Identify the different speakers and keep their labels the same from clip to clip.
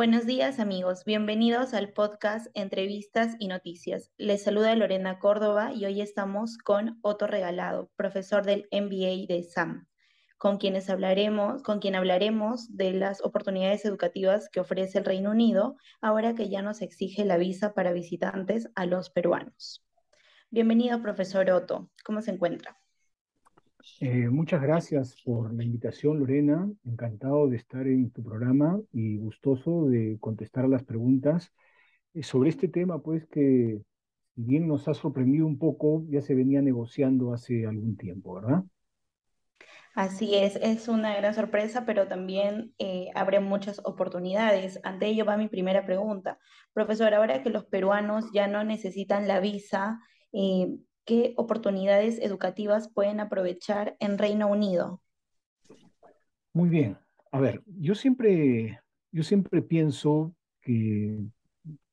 Speaker 1: Buenos días amigos, bienvenidos al podcast Entrevistas y Noticias. Les saluda Lorena Córdoba y hoy estamos con Otto Regalado, profesor del MBA de SAM, con quienes hablaremos, con quien hablaremos de las oportunidades educativas que ofrece el Reino Unido ahora que ya nos exige la visa para visitantes a los peruanos. Bienvenido, profesor Otto. ¿Cómo se encuentra?
Speaker 2: Eh, muchas gracias por la invitación, Lorena. Encantado de estar en tu programa y gustoso de contestar las preguntas eh, sobre este tema, pues que bien nos ha sorprendido un poco, ya se venía negociando hace algún tiempo, ¿verdad?
Speaker 1: Así es, es una gran sorpresa, pero también eh, abre muchas oportunidades. Ante ello va mi primera pregunta. Profesor, ahora que los peruanos ya no necesitan la visa, qué oportunidades educativas pueden aprovechar en Reino Unido?
Speaker 2: Muy bien. A ver, yo siempre, yo siempre pienso que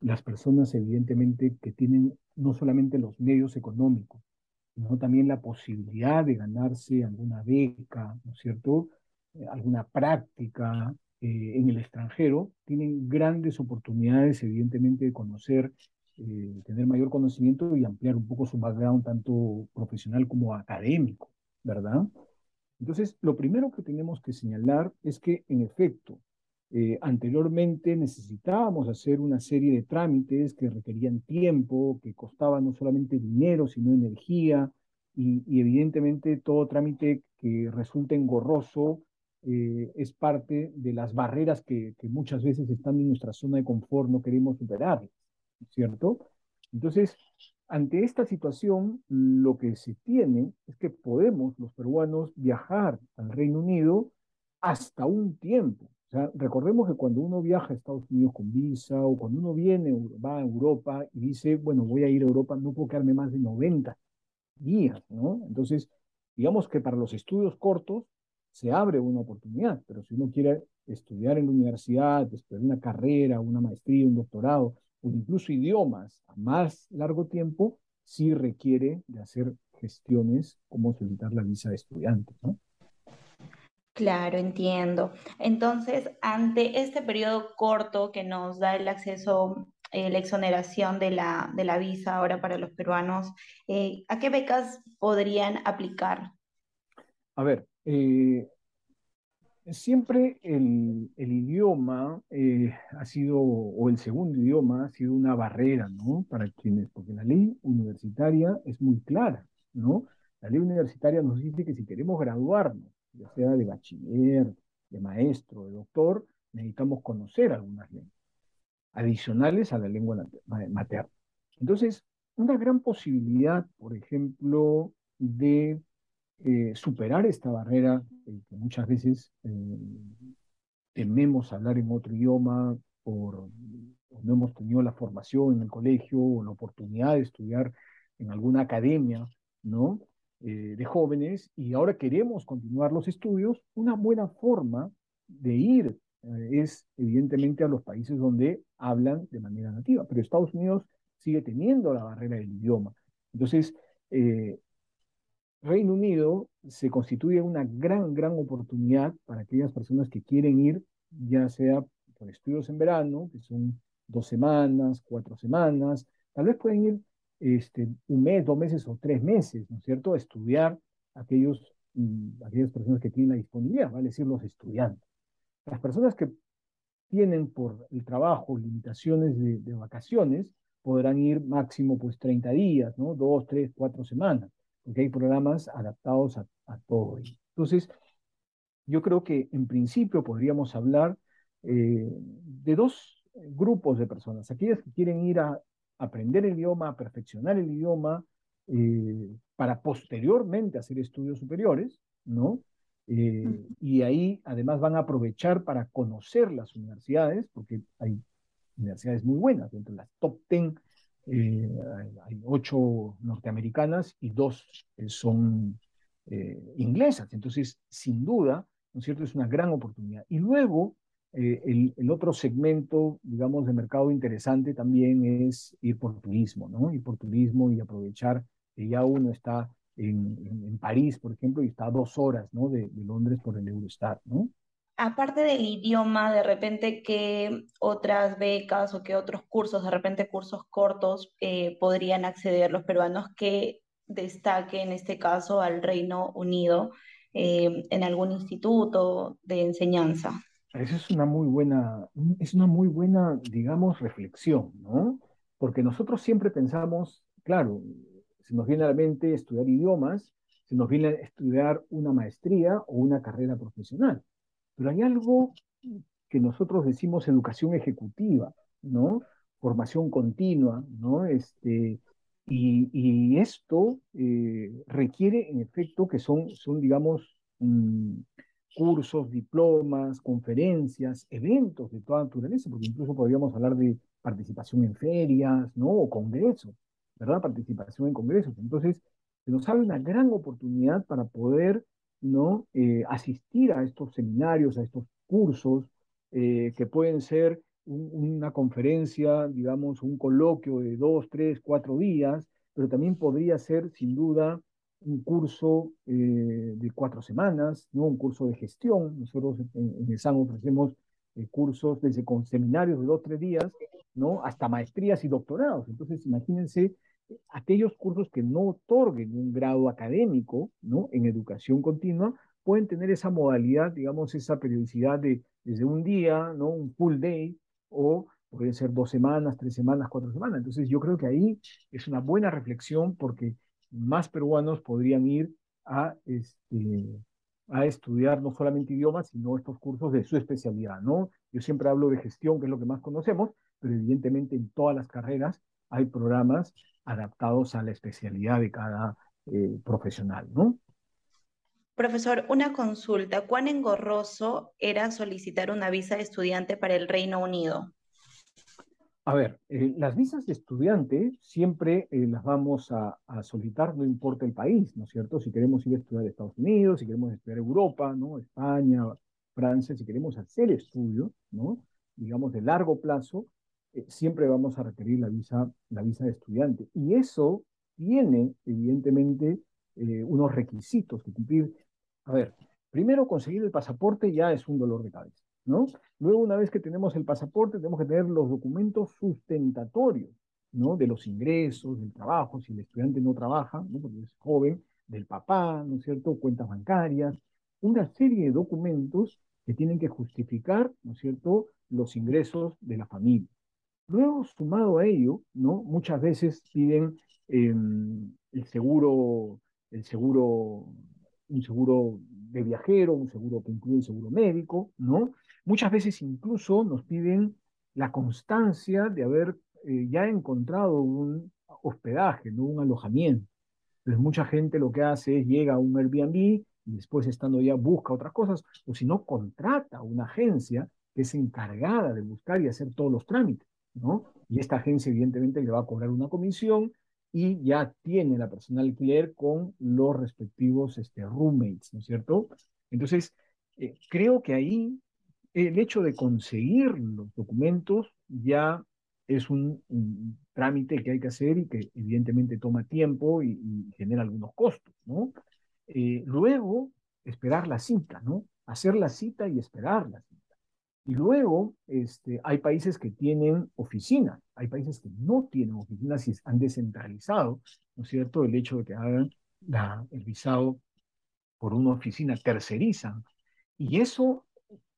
Speaker 2: las personas, evidentemente, que tienen no solamente los medios económicos, sino también la posibilidad de ganarse alguna beca, ¿no es cierto? Eh, alguna práctica eh, en el extranjero, tienen grandes oportunidades, evidentemente, de conocer eh, tener mayor conocimiento y ampliar un poco su background, tanto profesional como académico, ¿verdad? Entonces, lo primero que tenemos que señalar es que, en efecto, eh, anteriormente necesitábamos hacer una serie de trámites que requerían tiempo, que costaban no solamente dinero, sino energía, y, evidentemente todo trámite que resulte engorroso eh, es parte de las barreras que, que, muchas veces están en nuestra zona de confort, no queremos superar. ¿Cierto? Entonces, ante esta situación, lo que se tiene es que podemos, los peruanos, viajar al Reino Unido hasta un tiempo. O sea, recordemos que cuando uno viaja a Estados Unidos con visa o cuando uno viene, va a Europa y dice, bueno, voy a ir a Europa, no puedo quedarme más de 90 días, ¿no? Entonces, digamos que para los estudios cortos se abre una oportunidad, pero si uno quiere estudiar en la universidad, estudiar una carrera, una maestría, un doctorado, o incluso idiomas a más largo tiempo, sí requiere de hacer gestiones como solicitar la visa de estudiante, ¿no?
Speaker 1: Claro, entiendo. Entonces, ante este periodo corto que nos da el acceso, eh, la exoneración de la, de la visa ahora para los peruanos, eh, ¿a qué becas podrían aplicar?
Speaker 2: A ver, eh, Siempre el, idioma eh, ha sido, o el segundo idioma ha sido una barrera, ¿no? Para quienes, porque la ley universitaria es muy clara, ¿no? La ley universitaria nos dice que si queremos graduarnos, ya sea de bachiller, de maestro, de doctor, necesitamos conocer algunas lenguas adicionales a la lengua materna. Entonces, una gran posibilidad, por ejemplo, de eh, superar esta barrera eh, que muchas veces eh, tememos hablar en otro idioma por no hemos tenido la formación en el colegio o la oportunidad de estudiar en alguna academia, ¿no? de jóvenes y ahora queremos continuar los estudios, una buena forma de ir es evidentemente a los países donde hablan de manera nativa, pero Estados Unidos sigue teniendo la barrera del idioma. Entonces, Reino Unido se constituye una gran, gran oportunidad para aquellas personas que quieren ir, ya sea por estudios en verano, que son dos semanas, cuatro semanas, tal vez pueden ir este, un mes, dos meses o tres meses, ¿no es cierto?, a estudiar aquellos, mm, aquellas personas que tienen la disponibilidad, vale decir, los estudiantes. Las personas que tienen por el trabajo limitaciones de, de vacaciones podrán ir máximo pues 30 días, ¿no? Dos, tres, cuatro semanas porque hay programas adaptados a, todo ello. Entonces, yo creo que en principio podríamos hablar eh, de dos grupos de personas, aquellas que quieren ir a aprender el idioma, a perfeccionar el idioma, eh, para posteriormente hacer estudios superiores, ¿no? Eh, y ahí además van a aprovechar para conocer las universidades, porque hay universidades muy buenas, entre las top 10 eh, hay ocho norteamericanas y dos eh, son eh, inglesas. Entonces, sin duda, ¿no es cierto? Es una gran oportunidad. Y luego, el, otro segmento, digamos, de mercado interesante también es ir por turismo, ¿no? Ir por turismo y aprovechar que ya uno está en, en, París, por ejemplo, y está a dos horas, ¿no? De, de, Londres por el Eurostar, ¿no?
Speaker 1: Aparte del idioma, de repente, ¿qué otras becas o qué otros cursos, de repente cursos cortos, eh, podrían acceder los peruanos que destaque en este caso al Reino Unido eh, en algún instituto de enseñanza?
Speaker 2: Esa es una muy buena, es una muy buena, digamos, reflexión, ¿no? Porque nosotros siempre pensamos, claro, se nos viene a la mente estudiar idiomas, se nos viene a estudiar una maestría o una carrera profesional. Pero hay algo que nosotros decimos educación ejecutiva, ¿no? Formación continua, ¿no? Este, y, esto eh, requiere, en efecto, que son, son digamos, mm, cursos, diplomas, conferencias, eventos de toda naturaleza, porque incluso podríamos hablar de participación en ferias, ¿no? O congresos, ¿verdad? Participación en congresos. Entonces, se nos abre una gran oportunidad para poder, ¿no? Eh, asistir a estos seminarios, a estos cursos, eh, que pueden ser una conferencia, digamos, un coloquio de dos, tres, cuatro días, pero también podría ser, sin duda, un curso eh, de cuatro semanas, ¿no? un curso de gestión. Nosotros en, el SAM ofrecemos cursos desde con seminarios de dos, tres días, ¿no? hasta maestrías y doctorados. Entonces, imagínense aquellos cursos que no otorguen un grado académico ¿no? en educación continua, pueden tener esa modalidad, digamos, esa periodicidad de desde un día, ¿no? un full day, o puede ser dos semanas, tres semanas, cuatro semanas. Entonces, yo creo que ahí es una buena reflexión porque más peruanos podrían ir a, este, a estudiar no solamente idiomas, sino estos cursos de su especialidad, ¿no? Yo siempre hablo de gestión, que es lo que más conocemos, pero evidentemente en todas las carreras hay programas adaptados a la especialidad de cada eh, profesional, ¿no?
Speaker 1: Profesor, una consulta. ¿Cuán engorroso era solicitar una visa de estudiante para el Reino Unido?
Speaker 2: A ver, eh, las visas de estudiante siempre eh, las vamos a, solicitar, no importa el país, ¿no es cierto? Si queremos ir a estudiar a Estados Unidos, si queremos estudiar Europa, ¿no? España, Francia, si queremos hacer estudios, ¿no? Digamos de largo plazo, eh, siempre vamos a requerir la visa, la visa de estudiante. Y eso tiene, evidentemente, unos requisitos que cumplir. A ver, primero conseguir el pasaporte ya es un dolor de cabeza. ¿no? Luego, una vez que tenemos el pasaporte, tenemos que tener los documentos sustentatorios, ¿no? De los ingresos, del trabajo, si el estudiante no trabaja, ¿no? Porque es joven, del papá, ¿no es cierto? Cuentas bancarias, una serie de documentos que tienen que justificar, ¿no es cierto?, los ingresos de la familia. Luego, sumado a ello, ¿no? Muchas veces piden em, el seguro, el seguro, un seguro de viajero, un seguro que incluye un seguro médico, ¿no? Muchas veces incluso nos piden la constancia de haber eh, ya encontrado un hospedaje, ¿no? un alojamiento. Entonces mucha gente lo que hace es llega a un Airbnb y después estando ya busca otras cosas, o si no, contrata una agencia que es encargada de buscar y hacer todos los trámites, ¿no? Y esta agencia evidentemente le va a cobrar una comisión y ya tiene la persona alquiler con los respectivos este, roommates, ¿no es cierto? Entonces, eh, creo que ahí el hecho de conseguir los documentos ya es un, trámite que hay que hacer y que evidentemente toma tiempo y, genera algunos costos, ¿no? Eh, luego, esperar la cita, ¿no? Hacer la cita y esperar la cita. Y luego, este, hay países que tienen oficinas, hay países que no tienen oficinas y han descentralizado, ¿no es cierto?, el hecho de que hagan la, el visado por una oficina, tercerizan. Y eso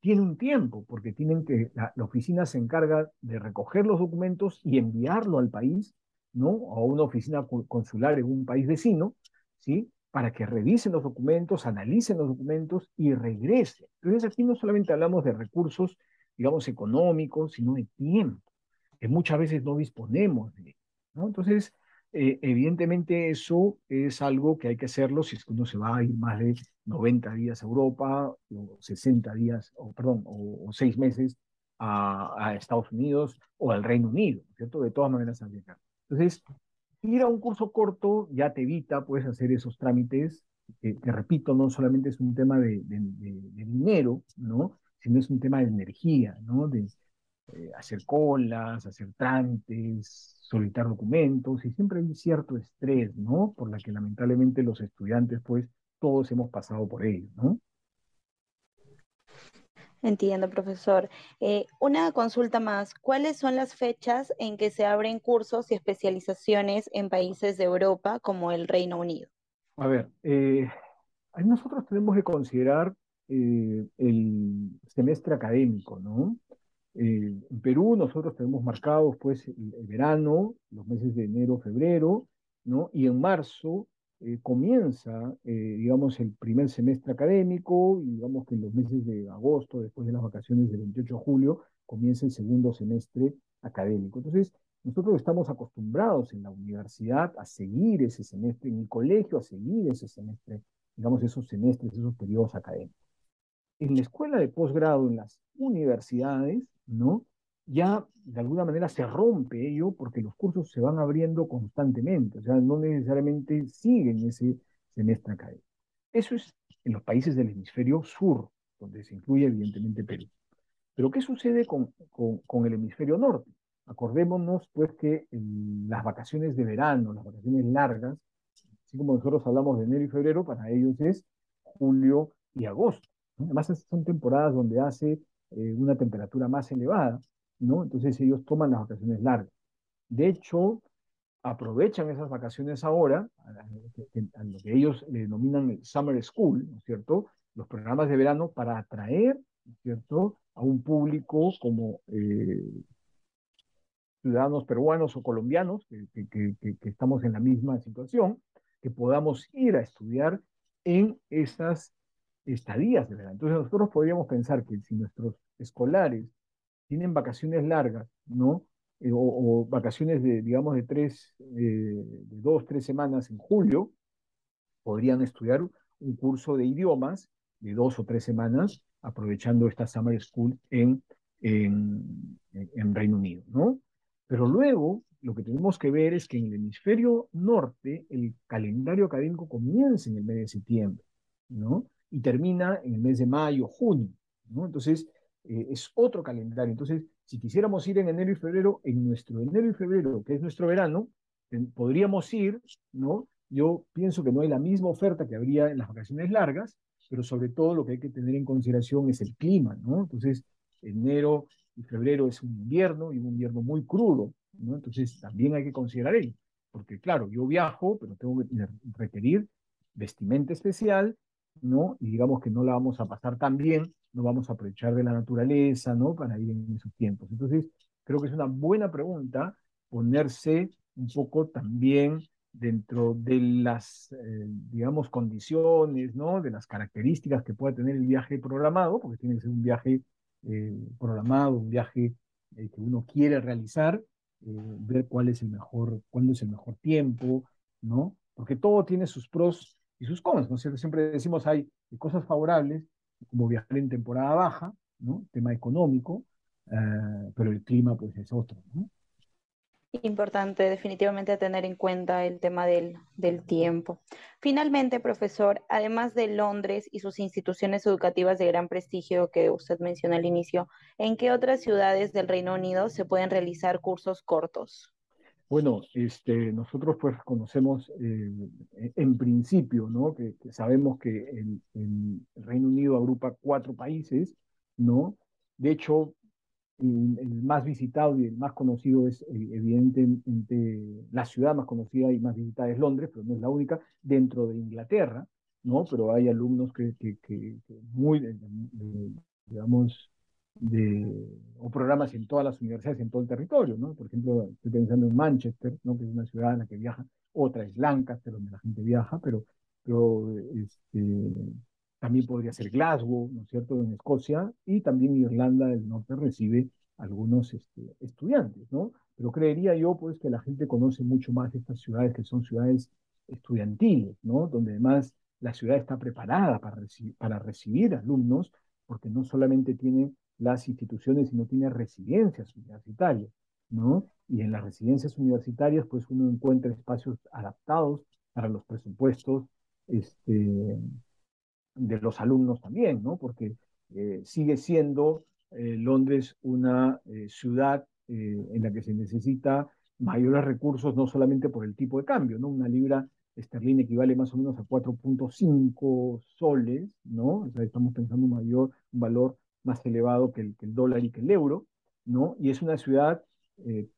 Speaker 2: tiene un tiempo, porque tienen que, la, oficina se encarga de recoger los documentos y enviarlo al país, ¿no? A una oficina consular en un país vecino, ¿sí? Para que revisen los documentos, analicen los documentos y regresen. Entonces aquí no solamente hablamos de recursos, digamos, económicos, sino de tiempo, que muchas veces no disponemos de, ¿no? Entonces, eh, evidentemente eso es algo que hay que hacerlo si es que uno se va a ir más de 90 días a Europa, o 60 días, o perdón, o, seis meses a, Estados Unidos o al Reino Unido, ¿cierto? De todas maneras al llegar. Entonces, ir a un curso corto ya te evita, puedes hacer esos trámites, que, repito, no solamente es un tema de, dinero, ¿no? Sino es un tema de energía, ¿no? De eh, hacer colas, hacer trámites, solicitar documentos y siempre hay cierto estrés, ¿no? Por la que lamentablemente los estudiantes, pues, todos hemos pasado por ello, ¿no?
Speaker 1: Entiendo, profesor. Eh, una consulta más. ¿Cuáles son las fechas en que se abren cursos y especializaciones en países de Europa como el Reino Unido?
Speaker 2: A ver, eh, nosotros tenemos que considerar eh, el semestre académico, ¿no? en Perú nosotros tenemos marcados pues el, el, verano, los meses de enero, febrero, ¿no? Y en marzo eh, comienza, eh, digamos, el primer semestre académico y digamos que en los meses de agosto, después de las vacaciones del 28 de julio, comienza el segundo semestre académico. Entonces, nosotros estamos acostumbrados en la universidad a seguir ese semestre, en el colegio a seguir ese semestre, digamos, esos semestres, esos periodos académicos. En la escuela de posgrado, en las universidades, ¿no? Ya de alguna manera se rompe ello porque los cursos se van abriendo constantemente, o sea, no necesariamente siguen ese semestre académico. Eso es en los países del hemisferio sur, donde se incluye evidentemente Perú. Pero ¿qué sucede con, con, con el hemisferio norte? Acordémonos pues que las vacaciones de verano, las vacaciones largas, así como nosotros hablamos de enero y febrero, para ellos es julio y agosto. Además, son temporadas donde hace eh, una temperatura más elevada ¿no? Entonces ellos toman las vacaciones largas. De hecho, aprovechan esas vacaciones ahora, a lo que ellos denominan el Summer School, ¿no es cierto? Los programas de verano para atraer, ¿no es cierto?, a un público como eh, ciudadanos peruanos o colombianos, que, que, que, estamos en la misma situación, que podamos ir a estudiar en esas estadías de verano. Entonces nosotros podríamos pensar que si nuestros escolares tienen vacaciones largas, ¿no? Eh, o, vacaciones de, digamos, de tres, eh, de dos, tres semanas en julio, podrían estudiar un curso de idiomas de dos o tres semanas, aprovechando esta Summer School en, en, en Reino Unido, ¿no? Pero luego, lo que tenemos que ver es que en el hemisferio norte, el calendario académico comienza en el mes de septiembre, ¿no? Y termina en el mes de mayo, junio, ¿no? Entonces, eh, es otro calendario. Entonces, si quisiéramos ir en enero y febrero, en nuestro enero y febrero, que es nuestro verano, podríamos ir, ¿no? Yo pienso que no hay la misma oferta que habría en las vacaciones largas, pero sobre todo lo que hay que tener en consideración es el clima, ¿no? Entonces, enero y febrero es un invierno y un invierno muy crudo, ¿no? Entonces, también hay que considerar ello, porque claro, yo viajo, pero tengo que requerir vestimenta especial, ¿no? Y digamos que no la vamos a pasar tan bien no vamos a aprovechar de la naturaleza, ¿no? Para ir en esos tiempos. Entonces, creo que es una buena pregunta ponerse un poco también dentro de las, eh, digamos, condiciones, ¿no? De las características que pueda tener el viaje programado, porque tiene que ser un viaje eh, programado, un viaje eh, que uno quiere realizar, ver cuál es el mejor, cuándo es el mejor tiempo, ¿no? Porque todo tiene sus pros y sus cons, ¿no es cierto? Siempre decimos hay cosas favorables como viajar en temporada baja, ¿no? Tema económico, eh, pero el clima pues es otro, ¿no?
Speaker 1: Importante definitivamente tener en cuenta el tema del, del, tiempo. Finalmente, profesor, además de Londres y sus instituciones educativas de gran prestigio que usted mencionó al inicio, ¿en qué otras ciudades del Reino Unido se pueden realizar cursos cortos?
Speaker 2: Bueno, este, nosotros pues conocemos eh, en principio, ¿no? Que, sabemos que el, Reino Unido agrupa cuatro países, ¿no? De hecho, el, más visitado y el más conocido es eh, evidentemente la ciudad más conocida y más visitada es Londres, pero no es la única, dentro de Inglaterra, ¿no? Pero hay alumnos que, que, que muy, digamos, o programas en todas las universidades en todo el territorio, ¿no? Por ejemplo, estoy pensando en Manchester, ¿no? Que es una ciudad en la que viaja, otra es Lancaster, donde la gente viaja, pero, pero este, también podría ser Glasgow, ¿no es cierto?, en Escocia, y también Irlanda del Norte recibe algunos este, estudiantes, ¿no? Pero creería yo, pues, que la gente conoce mucho más estas ciudades que son ciudades estudiantiles, ¿no? Donde además la ciudad está preparada para, recibir, para recibir alumnos, porque no solamente tiene las instituciones y no tiene residencias universitarias, ¿no? Y en las residencias universitarias, pues uno encuentra espacios adaptados para los presupuestos este, de los alumnos también, ¿no? Porque eh, sigue siendo eh, Londres una eh, ciudad en la que se necesita mayores recursos, no solamente por el tipo de cambio, ¿no? Una libra esterlina equivale más o menos a 4.5 soles, ¿no? O sea, estamos pensando un mayor valor más elevado que el, dólar y que el euro, ¿no? Y es una ciudad eh,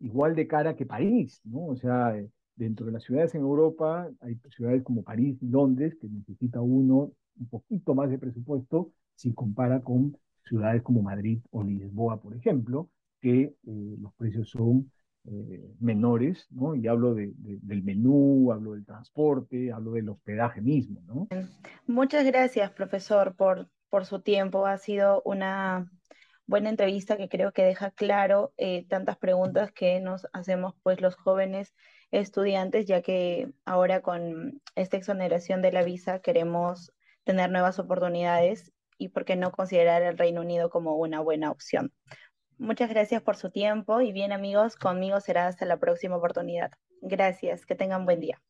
Speaker 2: igual de cara que París, ¿no? O sea, eh, dentro de las ciudades en Europa hay ciudades como París y Londres que necesita uno un poquito más de presupuesto si compara con ciudades como Madrid o Lisboa, por ejemplo, que eh, los precios son menores, ¿no? Y hablo de, del menú, hablo del transporte, hablo del hospedaje mismo, ¿no?
Speaker 1: Muchas gracias, profesor, por, por su tiempo. Ha sido una buena entrevista que creo que deja claro eh, tantas preguntas que nos hacemos pues los jóvenes estudiantes, ya que ahora con esta exoneración de la visa queremos tener nuevas oportunidades y por qué no considerar el Reino Unido como una buena opción. Muchas gracias por su tiempo y bien amigos, conmigo será hasta la próxima oportunidad. Gracias, que tengan buen día.